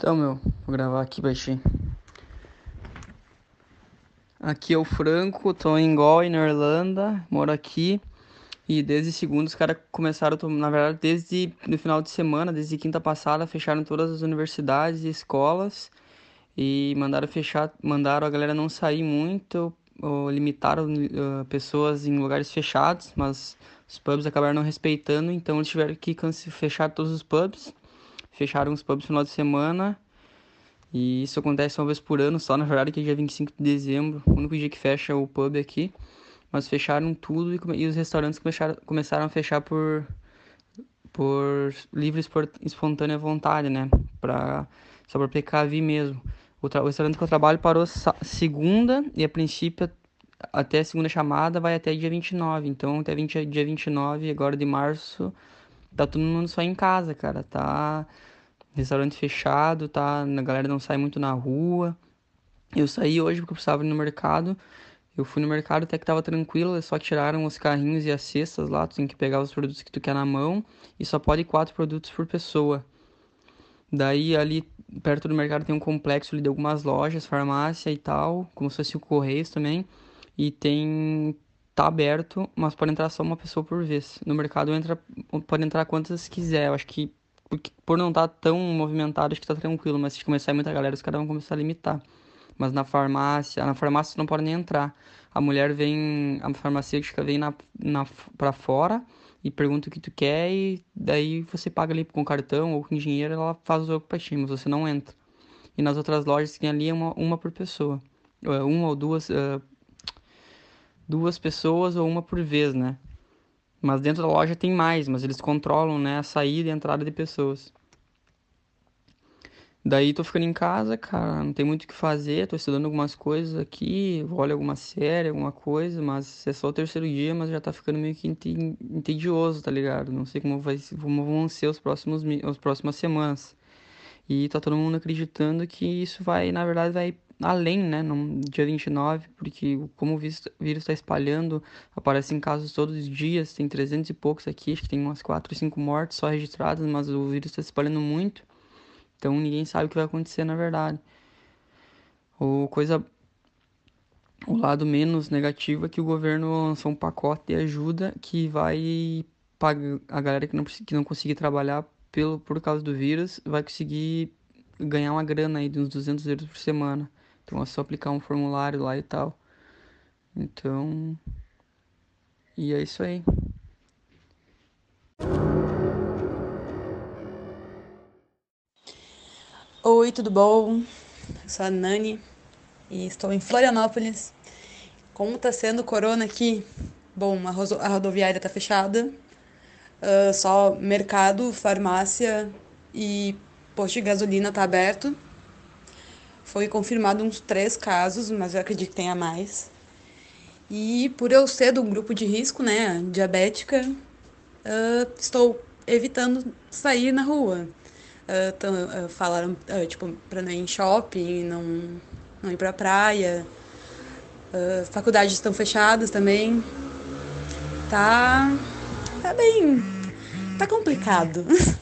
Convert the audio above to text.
Então, meu, vou gravar aqui baixinho. Aqui é o Franco, tô em Galway, na Irlanda, moro aqui. E desde segunda os caras começaram, na verdade, desde no final de semana, desde quinta passada, fecharam todas as universidades e escolas e mandaram fechar, mandaram a galera não sair muito, ou limitaram uh, pessoas em lugares fechados, mas os pubs acabaram não respeitando, então eles tiveram que fechar todos os pubs fecharam os pubs no final de semana. E isso acontece uma vez por ano, só na verdade que é dia 25 de dezembro, o único dia que fecha o pub aqui. Mas fecharam tudo e, e os restaurantes começaram, começaram a fechar por, por livre por espontânea vontade, né? Pra, só pra PKV mesmo. O, o restaurante que eu trabalho parou segunda e a princípio até a segunda chamada vai até dia 29. Então até 20, dia 29 agora de março tá todo mundo só em casa, cara. Tá restaurante fechado, tá? A galera não sai muito na rua. Eu saí hoje porque eu precisava ir no mercado. Eu fui no mercado até que tava tranquilo, só tiraram os carrinhos e as cestas lá, tu tem que pegar os produtos que tu quer na mão e só pode quatro produtos por pessoa. Daí ali perto do mercado tem um complexo ali de algumas lojas, farmácia e tal, como se fosse o Correios também. E tem tá aberto, mas pode entrar só uma pessoa por vez. No mercado entra, pode entrar quantas quiser. Eu acho que porque, por não estar tá tão movimentado, acho que tá tranquilo, mas se começar muita galera, os caras vão começar a limitar. Mas na farmácia, na farmácia não pode nem entrar. A mulher vem, a farmacêutica vem na, na, pra fora e pergunta o que tu quer e daí você paga ali com cartão ou com dinheiro ela faz o jogo pra ti, mas você não entra. E nas outras lojas que tem ali é uma, uma por pessoa. É, uma ou duas uh, duas pessoas ou uma por vez, né? Mas dentro da loja tem mais, mas eles controlam, né, a saída e a entrada de pessoas. Daí tô ficando em casa, cara, não tem muito o que fazer, tô estudando algumas coisas aqui, olho alguma série, alguma coisa, mas é só o terceiro dia, mas já tá ficando meio que entedioso, tá ligado? Não sei como, vai, como vão ser os próximos, as próximas semanas. E tá todo mundo acreditando que isso vai, na verdade, vai além, né, no dia 29, porque como o vírus está espalhando, aparecem casos todos os dias, tem 300 e poucos aqui, acho que tem umas 4 ou 5 mortes só registradas, mas o vírus está espalhando muito, então ninguém sabe o que vai acontecer na verdade. O coisa o lado menos negativo é que o governo lançou um pacote de ajuda que vai pagar a galera que não, que não conseguir trabalhar pelo, por causa do vírus vai conseguir ganhar uma grana aí de uns 200 euros por semana. Então é só aplicar um formulário lá e tal. Então. E é isso aí. Oi, tudo bom? Eu sou a Nani e estou em Florianópolis. Como está sendo o corona aqui? Bom, a, a rodoviária está fechada. Uh, só mercado, farmácia e posto de gasolina está aberto. Foi confirmado uns três casos, mas eu acredito que tenha mais. E por eu ser do grupo de risco, né, diabética, uh, estou evitando sair na rua. Uh, tão, uh, falaram, tipo, para não ir em shopping, não, não ir pra praia. faculdades estão fechadas também. Tá. Tá bem. Tá complicado.